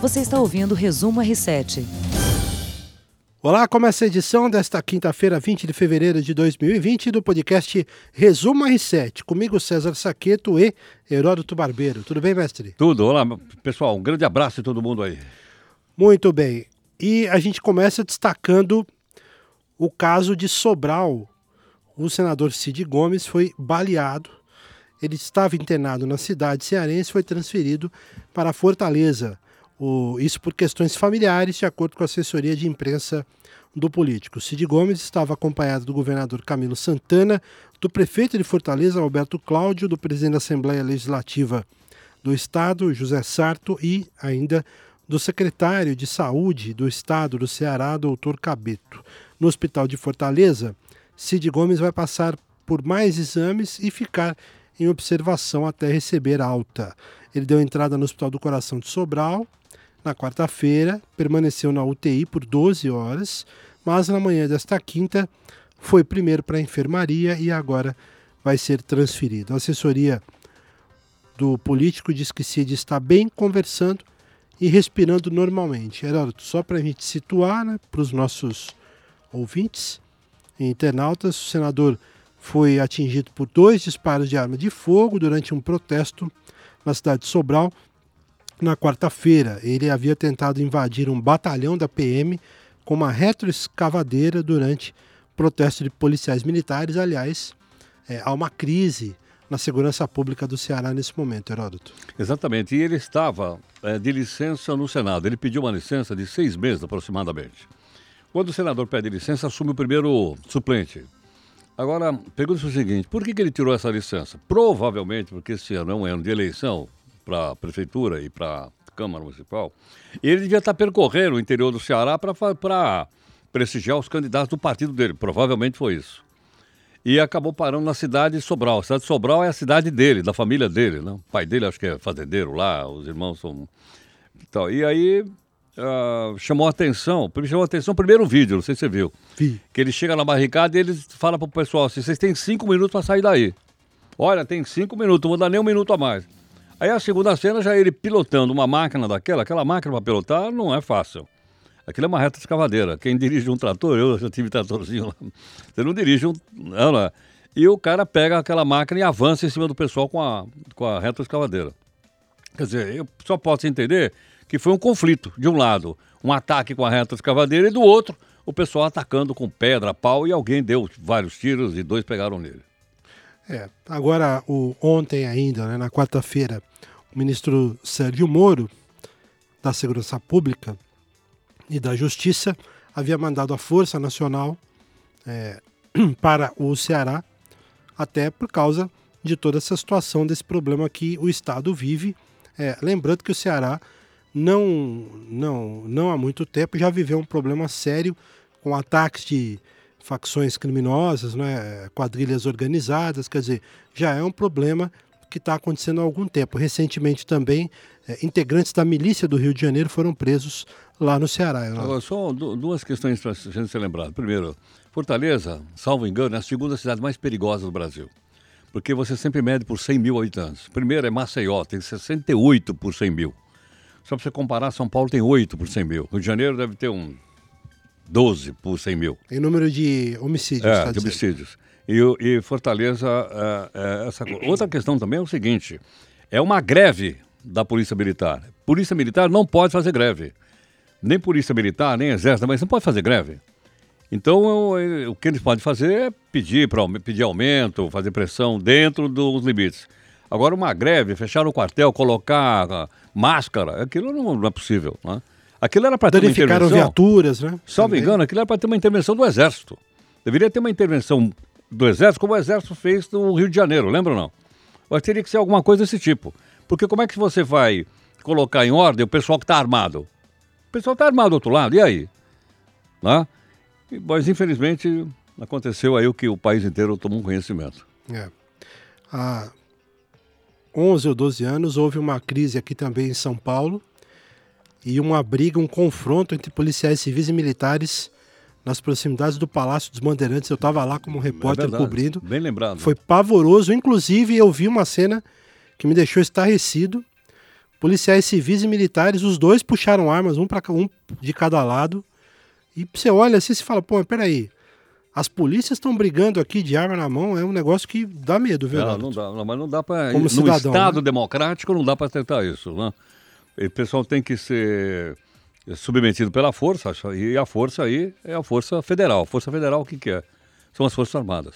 Você está ouvindo o Resumo R7. Olá, começa a edição desta quinta-feira, 20 de fevereiro de 2020, do podcast Resumo R7. Comigo, César Saqueto e Heródoto Barbeiro. Tudo bem, mestre? Tudo. Olá, pessoal. Um grande abraço a todo mundo aí. Muito bem. E a gente começa destacando o caso de Sobral. O senador Cid Gomes foi baleado. Ele estava internado na cidade cearense e foi transferido para Fortaleza. O, isso por questões familiares, de acordo com a assessoria de imprensa do político. Cid Gomes estava acompanhado do governador Camilo Santana, do prefeito de Fortaleza, Alberto Cláudio, do presidente da Assembleia Legislativa do Estado, José Sarto, e ainda do secretário de Saúde do Estado do Ceará, doutor Cabeto. No Hospital de Fortaleza, Cid Gomes vai passar por mais exames e ficar em observação até receber alta. Ele deu entrada no Hospital do Coração de Sobral, na quarta-feira, permaneceu na UTI por 12 horas, mas na manhã desta quinta foi primeiro para a enfermaria e agora vai ser transferido. A assessoria do político diz que Cid está bem conversando e respirando normalmente. Heródoto, só para a gente situar né, para os nossos ouvintes e internautas, o senador foi atingido por dois disparos de arma de fogo durante um protesto na cidade de Sobral na quarta-feira. Ele havia tentado invadir um batalhão da PM com uma retroescavadeira durante protesto de policiais militares. Aliás, é, há uma crise na segurança pública do Ceará nesse momento, Heródoto. Exatamente. E ele estava é, de licença no Senado. Ele pediu uma licença de seis meses aproximadamente. Quando o senador pede licença, assume o primeiro suplente. Agora, pergunta o seguinte: por que, que ele tirou essa licença? Provavelmente porque esse ano é um ano de eleição para a prefeitura e para a Câmara Municipal. Ele devia estar percorrendo o interior do Ceará para prestigiar os candidatos do partido dele. Provavelmente foi isso. E acabou parando na cidade de Sobral. A cidade de Sobral é a cidade dele, da família dele. Né? O pai dele acho que é fazendeiro lá, os irmãos são. Então, e aí Uh, chamou a atenção, chamou a atenção primeiro o vídeo, não sei se você viu. Vi. Que ele chega na barricada e ele fala pro pessoal assim, vocês têm cinco minutos para sair daí. Olha, tem cinco minutos, não vou dar nem um minuto a mais. Aí a segunda cena já é ele pilotando uma máquina daquela, aquela máquina para pilotar não é fácil. Aquilo é uma reta escavadeira. Quem dirige um trator, eu já tive tratorzinho lá. Você não dirige um. Não, não. É. E o cara pega aquela máquina e avança em cima do pessoal com a, com a reta escavadeira. Quer dizer, eu só posso entender que foi um conflito. De um lado, um ataque com a reta escavadeira e do outro, o pessoal atacando com pedra, pau e alguém deu vários tiros e dois pegaram nele. É, agora, o, ontem ainda, né, na quarta-feira, o ministro Sérgio Moro, da Segurança Pública e da Justiça, havia mandado a Força Nacional é, para o Ceará, até por causa de toda essa situação, desse problema que o Estado vive. É, lembrando que o Ceará não, não, não há muito tempo já viveu um problema sério com ataques de facções criminosas, né, quadrilhas organizadas, quer dizer, já é um problema que está acontecendo há algum tempo. Recentemente também, é, integrantes da milícia do Rio de Janeiro foram presos lá no Ceará. Agora, só duas questões para a gente ser lembrado. Primeiro, Fortaleza, salvo engano, é a segunda cidade mais perigosa do Brasil. Porque você sempre mede por 100 mil habitantes. Primeiro é Maceió, tem 68 por 100 mil. Só para você comparar, São Paulo tem 8 por 100 mil. Rio de Janeiro deve ter um 12 por 100 mil. Em número de homicídios, É, tá de homicídios. E, e Fortaleza, é, é, essa Outra questão também é o seguinte, é uma greve da Polícia Militar. Polícia Militar não pode fazer greve. Nem Polícia Militar, nem Exército, mas não pode fazer greve. Então, o que eles podem fazer é pedir, pra, pedir aumento, fazer pressão dentro dos limites. Agora, uma greve, fechar o quartel, colocar máscara, aquilo não, não é possível. Né? Aquilo era para ter uma intervenção. viaturas, né? Só me engano, aquilo era para ter uma intervenção do Exército. Deveria ter uma intervenção do Exército, como o Exército fez no Rio de Janeiro, lembra ou não? Mas teria que ser alguma coisa desse tipo. Porque como é que você vai colocar em ordem o pessoal que está armado? O pessoal está armado do outro lado, e aí? Né? Mas infelizmente aconteceu aí o que o país inteiro tomou conhecimento. É. A 11 ou 12 anos, houve uma crise aqui também em São Paulo e uma briga, um confronto entre policiais civis e militares nas proximidades do Palácio dos Bandeirantes. Eu estava lá como repórter é cobrindo. Bem lembrado. Foi pavoroso. Inclusive, eu vi uma cena que me deixou estarrecido, policiais civis e militares, os dois puxaram armas, um, pra, um de cada lado. E você olha assim e fala, pô, peraí, as polícias estão brigando aqui de arma na mão, é um negócio que dá medo, viu? Não, não dá, não, mas não dá para. Como No cidadão, Estado né? democrático não dá para tentar isso, né? O pessoal tem que ser submetido pela força, e a força aí é a força federal. Força federal o que, que é? São as Forças Armadas.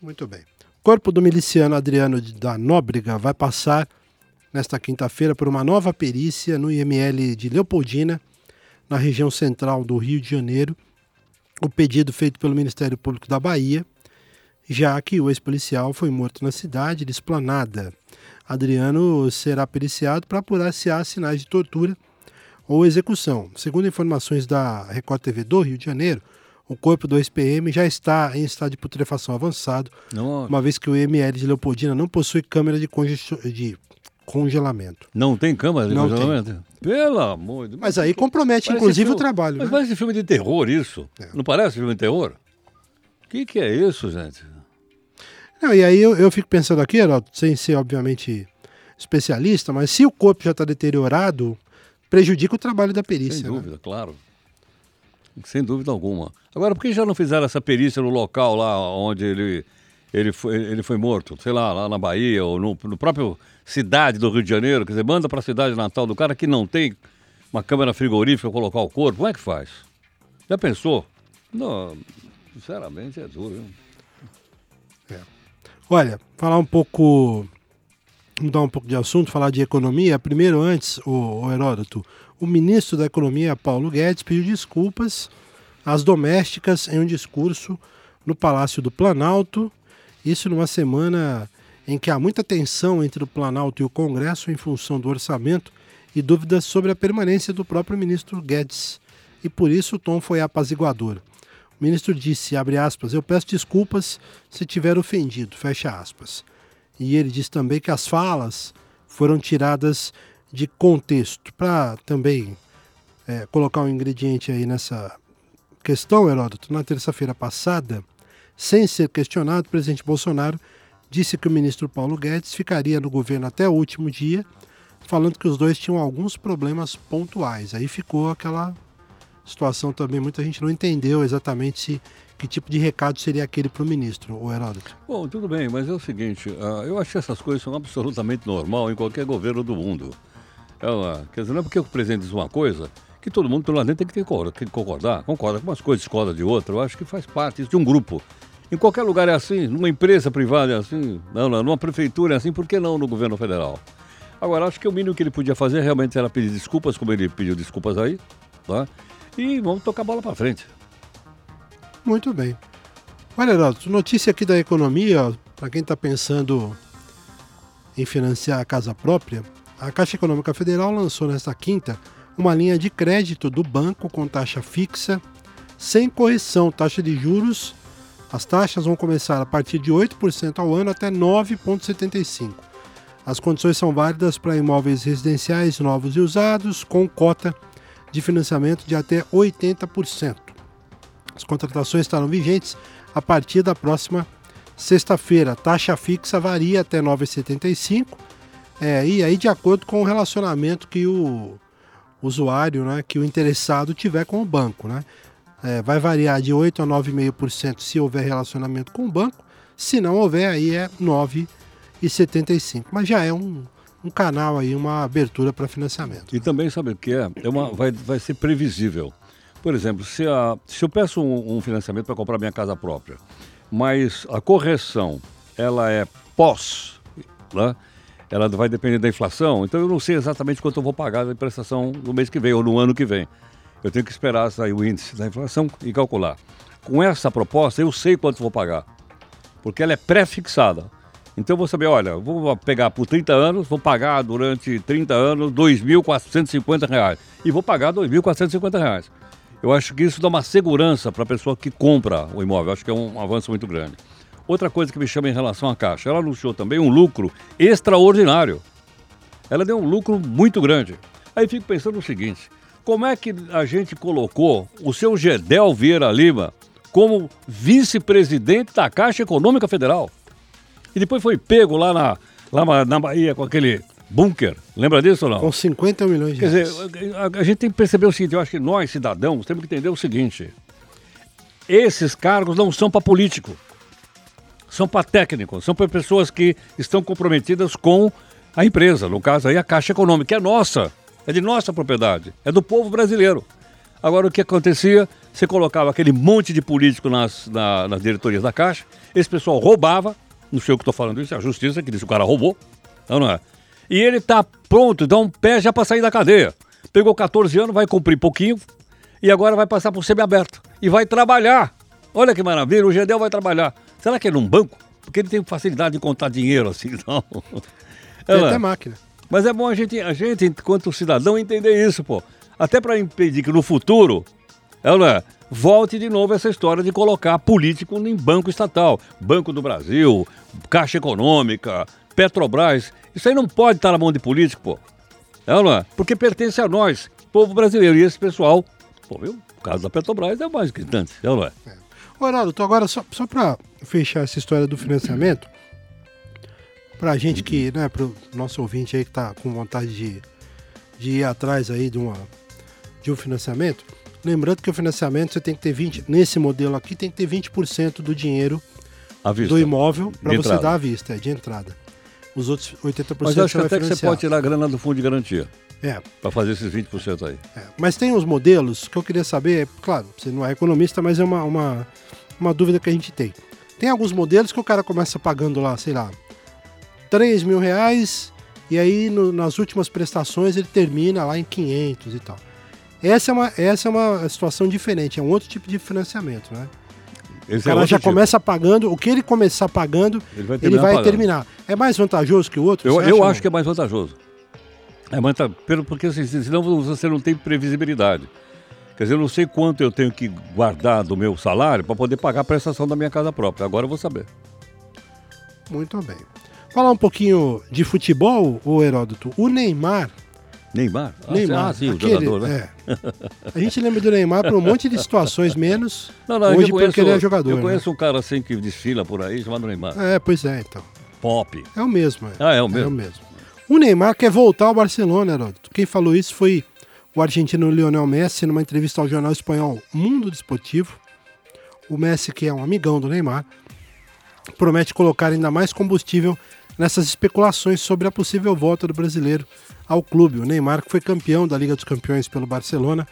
Muito bem. O corpo do miliciano Adriano da Nóbrega vai passar nesta quinta-feira por uma nova perícia no IML de Leopoldina, na região central do Rio de Janeiro. O pedido feito pelo Ministério Público da Bahia, já que o ex-policial foi morto na cidade de Esplanada. Adriano será periciado para apurar se há sinais de tortura ou execução. Segundo informações da Record TV do Rio de Janeiro, o corpo do ex-PM já está em estado de putrefação avançado, Não, uma vez que o IML de Leopoldina não possui câmera de, de congelamento. não tem câmara de Não tem. congelamento? Pelo amor de Deus. Mas aí compromete, Parece inclusive, filme- o trabalho. Mas né? parece filme de terror isso. É. Não parece filme de terror? O que, que é isso, gente? Não, e aí eu, eu fico pensando aqui, Heraldo, sem ser, obviamente, especialista, mas se o corpo já está deteriorado, prejudica o trabalho da perícia. Sem né? dúvida, claro. Sem dúvida alguma. Agora, por que já não fizeram essa perícia no local lá onde ele, ele, foi, ele foi morto? Sei lá, lá na Bahia ou no, no próprio cidade do Rio de Janeiro? Quer dizer, manda para a cidade natal do cara que não tem uma câmera frigorífica para colocar o corpo. Como é que faz? Já pensou? Não, sinceramente é duro. Hein? Olha, falar um pouco, mudar um pouco de assunto, falar de economia. Primeiro, antes, o, Heródoto, o ministro da Economia, Paulo Guedes, pediu desculpas às domésticas em um discurso no Palácio do Planalto. Isso numa semana em que há muita tensão entre o Planalto e o Congresso em função do orçamento e dúvidas sobre a permanência do próprio ministro Guedes. E por isso o tom foi apaziguador. O ministro disse, abre aspas, eu peço desculpas se tiver ofendido, fecha aspas. E ele disse também que as falas foram tiradas de contexto. Para também é, colocar um ingrediente aí nessa questão, Heródoto, na terça-feira passada, sem ser questionado, o presidente Bolsonaro disse que o ministro Paulo Guedes ficaria no governo até o último dia, falando que os dois tinham alguns problemas pontuais. Aí ficou aquela situação também, muita gente não entendeu exatamente se, que tipo de recado seria aquele para o ministro, o Heródoto. Bom, tudo bem, mas é o seguinte, ah, eu acho que essas coisas são absolutamente normal em qualquer governo do mundo. É uma- quer dizer, não é porque o presidente diz uma coisa que todo mundo lá dentro tem que, tem que concordar. Concorda com umas coisas, discorda de outra. Eu acho que faz parte de um grupo. Em qualquer lugar é assim, numa empresa privada é assim, não, não, numa prefeitura é assim, por que não no governo federal? Agora, acho que o mínimo que ele podia fazer realmente era pedir desculpas, como ele pediu desculpas aí, tá? E vamos tocar a bola para frente. Muito bem. Olha, Heródoto, notícia aqui da economia, para quem está pensando em financiar a casa própria, a Caixa Econômica Federal lançou nesta quinta uma linha de crédito do banco com taxa fixa, sem correção, taxa de juros. As taxas vão começar a partir de 8% ao ano até 9,75%. As condições são válidas para imóveis residenciais novos e usados, com cota de financiamento de até 80%. As contratações estarão vigentes a partir da próxima sexta-feira. Taxa fixa varia até 9,75 é, e aí de acordo com o relacionamento que o usuário, né, que o interessado tiver com o banco. Né? É, vai variar de 8 a 9,5% se houver relacionamento com o banco. Se não houver, aí é 9,75. Mas já é um, um canal aí, uma abertura para financiamento. E também sabe o que é? é uma, vai, vai ser previsível. Por exemplo, se, a, se eu peço um, um financiamento para comprar minha casa própria, mas a correção ela é pós, né? ela vai depender da inflação, então eu não sei exatamente quanto eu vou pagar da prestação no mês que vem ou no ano que vem. Eu tenho que esperar sair o índice da inflação e calcular. Com essa proposta, eu sei quanto vou pagar, porque ela é pré-fixada. Então eu vou saber, olha, vou pegar por 30 anos, vou pagar durante 30 anos 2.450 reais e vou pagar 2.450 reais. Eu acho que isso dá uma segurança para a pessoa que compra o imóvel. Acho que é um avanço muito grande. Outra coisa que me chama em relação à Caixa, ela anunciou também um lucro extraordinário. Ela deu um lucro muito grande. Aí fico pensando o seguinte: como é que a gente colocou o seu Gedel Vieira Lima como vice-presidente da Caixa Econômica Federal? E depois foi pego lá na, lá na- Bahia com aquele bunker. Lembra disso ou não? Com 50 milhões de Quer dizer, a, a gente tem que perceber o seguinte, eu acho que nós, cidadãos, temos que entender o seguinte. Esses cargos não são para político. São para técnicos, são para pessoas que estão comprometidas com a empresa, no caso aí a Caixa Econômica, que é nossa, é de nossa propriedade, é do povo brasileiro. Agora o que acontecia? Você colocava aquele monte de político nas, na- nas diretorias da Caixa, esse pessoal roubava, não sei o que estou falando isso, é a justiça que diz que o cara roubou, não, não é? E ele está pronto, dá um pé já para sair da cadeia. Pegou 14 anos, vai cumprir pouquinho e agora vai passar por semiaberto. E vai trabalhar. Olha que maravilha, o Gedel vai trabalhar. Será que é num banco? Porque ele tem facilidade de contar dinheiro assim, não. Tem Ela- até máquina. mas é bom a gente, a gente, enquanto cidadão, entender isso, pô. Até para impedir que no futuro, ela volte de novo essa história de colocar político em banco estatal. Banco do Brasil, Caixa Econômica, Petrobras. Isso aí não pode estar na mão de político, pô. Ela, porque pertence a nós, povo brasileiro. E esse pessoal, pô, viu? O caso da Petrobras é o mais gritante, não é? Heraldo, então agora só, só para fechar essa história do financiamento, pra gente que, né, pro nosso ouvinte aí que tá com vontade de, de ir atrás aí de, uma, de um financiamento, lembrando que o financiamento você tem que ter 20, nesse modelo aqui tem que ter 20% do dinheiro do imóvel para você entrada. dar à vista, é, de entrada. Os outros 80% Mas eu acho você que até que você pode tirar a grana do fundo de garantia É, para fazer esses 20% aí. É, mas tem uns modelos que eu queria saber, claro, você não é economista, mas é uma, uma, uma dúvida que a gente tem. Tem alguns modelos que o cara começa pagando lá, sei lá, 3 mil reais e aí no- nas últimas prestações ele termina lá em 500 e tal. Essa é uma, essa é uma situação diferente, é um outro tipo de financiamento, né? Esse O é cara outro já tipo. começa pagando, o que ele começar pagando, Ele vai ele terminar vai pagando. terminar. É mais vantajoso que o outro? Eu, eu acho que é mais vantajoso. É mais porque assim, senão você não tem previsibilidade. Quer dizer, eu não sei quanto eu tenho que guardar do meu salário para poder pagar a prestação da minha casa própria. Agora eu vou saber. Muito bem. Falar um pouquinho de futebol, o Heródoto. O Neymar Neymar? Ah, Neymar, ah, sim, o aquele- jogador, né? é. A gente lembra do Neymar por um monte de situações, menos Não, não, hoje conheço, porque ele é jogador. Eu né? conheço um cara assim que desfila por aí, chamado Neymar. É, pois é, então. Pop. É o mesmo. É. Ah, é o mesmo? É o mesmo. O Neymar quer voltar ao Barcelona, Heródoto. Quem falou isso foi o argentino Lionel Messi numa entrevista ao jornal espanhol Mundo Desportivo. O Messi, que é um amigão do Neymar, promete colocar ainda mais combustível nessas especulações sobre a possível volta do brasileiro ao clube. O Neymar, que foi campeão da Liga dos Campeões pelo Barcelona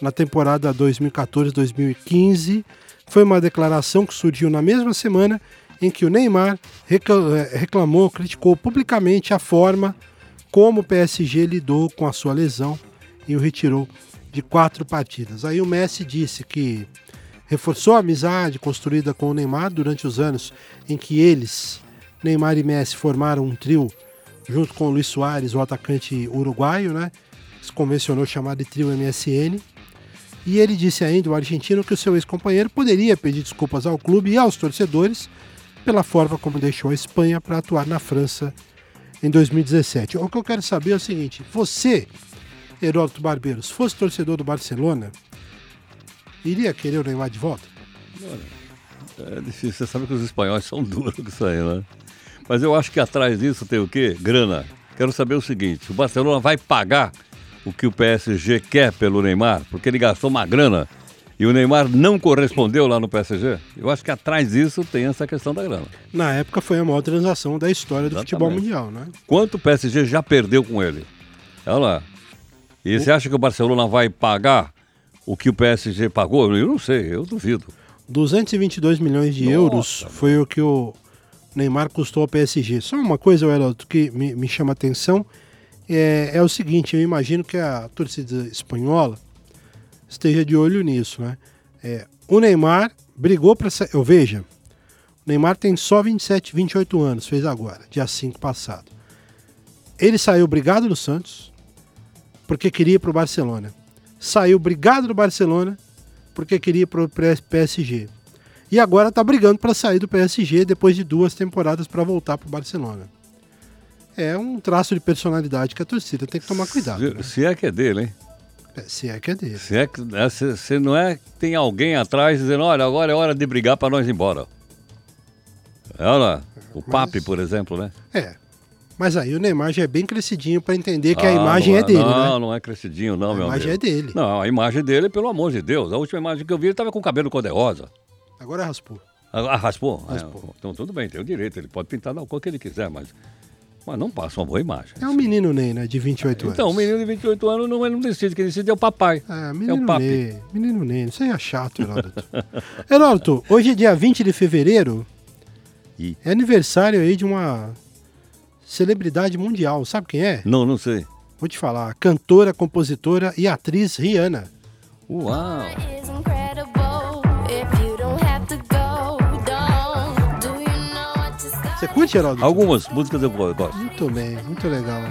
na temporada 2014-2015, foi uma declaração que surgiu na mesma semana em que o Neymar eh, reclamou, criticou publicamente a forma como o PSG lidou com a sua lesão e o retirou de quatro partidas. Aí o Messi disse que reforçou a amizade construída com o Neymar durante os anos em que eles, Neymar e Messi, formaram um trio junto com o Luiz Soares, o atacante uruguaio, né? Se convencionou chamar de trio MSN. E ele disse ainda, o argentino, que o seu ex-companheiro poderia pedir desculpas ao clube e aos torcedores pela forma como deixou a Espanha para atuar na França em 2017. O que eu quero saber é o seguinte: você, Heródoto Barbeiro, se fosse torcedor do Barcelona, iria querer o Neymar de volta? É difícil. Você sabe que os espanhóis são duros com isso aí, né? Mas eu acho que atrás disso tem o quê? Grana. Quero saber o seguinte: o Barcelona vai pagar o que o PSG quer pelo Neymar, porque ele gastou uma grana e o Neymar não correspondeu lá no PSG? Eu acho que atrás disso tem essa questão da grana. Na época foi a maior transação da história do Exatamente. futebol mundial, né? Quanto o PSG já perdeu com ele? Olha lá. E você acha que o Barcelona vai pagar o que o PSG pagou? Eu não sei, eu duvido. 222 milhões de Nossa, euros foi o que o Neymar custou ao PSG. Só uma coisa, Heródoto, que me, me chama a atenção é, é o seguinte: eu imagino que a torcida espanhola esteja de olho nisso, né? É, o Neymar brigou para. Eu veja, o Neymar tem só 27, 28 anos, fez agora, dia 5 passado. Ele saiu brigado do Santos porque queria ir para o Barcelona. Saiu brigado do Barcelona porque queria ir para o PSG. E agora está brigando para sair do PSG depois de duas temporadas para voltar para o Barcelona. É um traço de personalidade que a torcida tem que tomar cuidado. Se, né? se é que é dele, hein? É, Se é que é dele. Se, é que, é, se, se não é que tem alguém atrás dizendo, olha, agora é hora de brigar para nós ir embora. É, olha, o Mas- Pape, por exemplo, né? É. Mas aí o Neymar já é bem crescidinho para entender que a Ah, imagem não é dele, não, né? não é crescidinho, não, A meu imagem amigo. é dele. Não, a imagem dele, pelo amor de Deus. A última imagem que eu vi, ele tava com o cabelo cor-de-rosa. Agora raspou. Ah, ah, raspou? Raspou. É, então tudo bem, tem o direito. Ele pode pintar da cor que ele quiser, mas, mas não passa uma boa imagem. É um menino Ney, né? De 28 anos. Então, o menino de 28 anos não, ele não decide, quem decide é o papai. É, é menino o papi. Ney. Menino Ney. Isso aí é chato, Heródoto. Heródoto, hoje é dia 20 de fevereiro. Ih. É aniversário aí de uma celebridade mundial. Sabe quem é? Não, não sei. Vou te falar. Cantora, compositora e atriz Rihanna. Uau! Curte, Heródoto? Algumas músicas eu gosto. Muito bem, muito legal.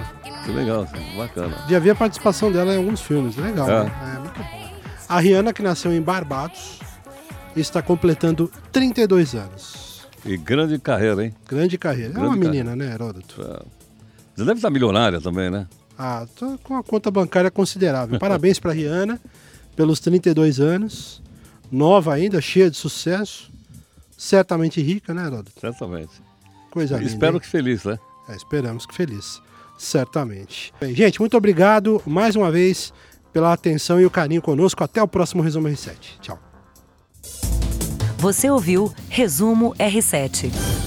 Que legal, bacana. Já vi a participação dela em alguns filmes. Legal. É. né? É, muito bom. A Rihanna, que nasceu em Barbados, está completando 32 anos. E grande carreira, hein? Grande carreira. é Grande uma carreira. menina, né, Heródoto? Você deve estar milionária também, né? Ah, tô com uma conta bancária considerável. Parabéns para Rihanna pelos 32 anos. Nova ainda, cheia de sucesso. Certamente rica, né, Heródoto? Certamente. Coisa linda. Espero hein? que feliz, né? É, esperamos que feliz. Certamente. Bem, gente, muito obrigado mais uma vez pela atenção e o carinho conosco. Até o próximo Resumo R7. Tchau. Você ouviu Resumo R7.